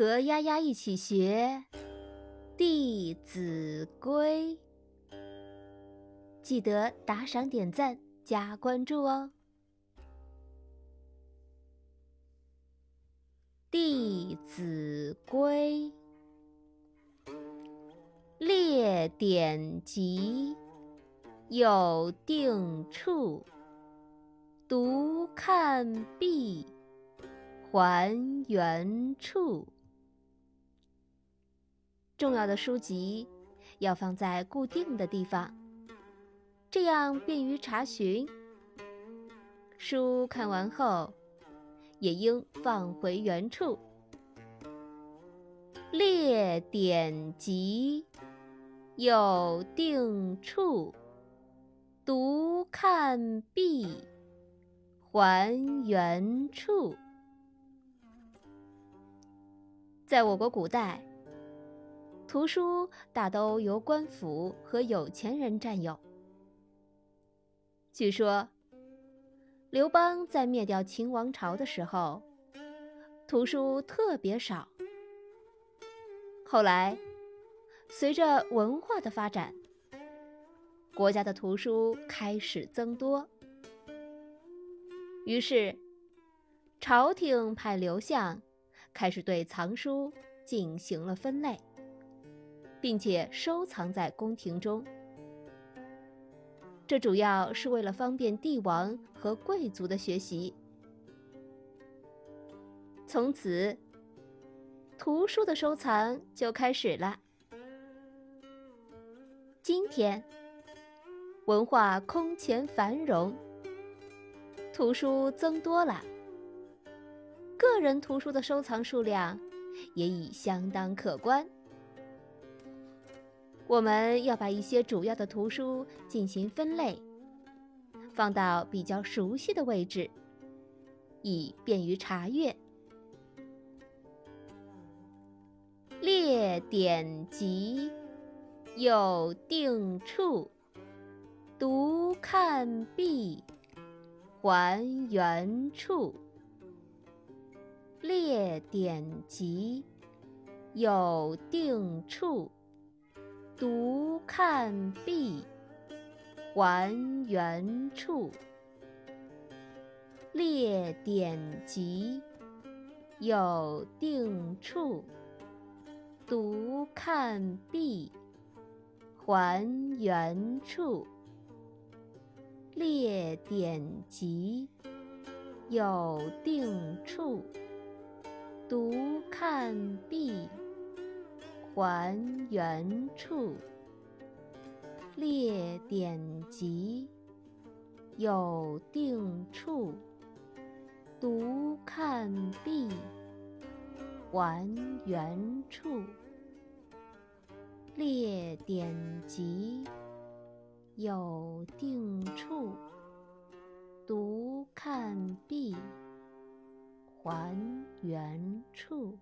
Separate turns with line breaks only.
和丫丫一起学《弟子规》，记得打赏、点赞、加关注哦！《弟子规》列典籍，有定处，读看毕，还原处。重要的书籍要放在固定的地方，这样便于查询。书看完后，也应放回原处。列典籍，有定处，读看毕，还原处。在我国古代。图书大都由官府和有钱人占有。据说，刘邦在灭掉秦王朝的时候，图书特别少。后来，随着文化的发展，国家的图书开始增多。于是，朝廷派刘向开始对藏书进行了分类。并且收藏在宫廷中，这主要是为了方便帝王和贵族的学习。从此，图书的收藏就开始了。今天，文化空前繁荣，图书增多了，个人图书的收藏数量也已相当可观。我们要把一些主要的图书进行分类，放到比较熟悉的位置，以便于查阅。列典籍，有定处，读看毕，还原处。列典籍，有定处。读看毕，还原处。列典籍，有定处。读看毕，还原处。列典籍，有定处。读看毕。还原处，列典籍，有定处，读看毕，还原处，列典籍，有定处，读看毕，还原处。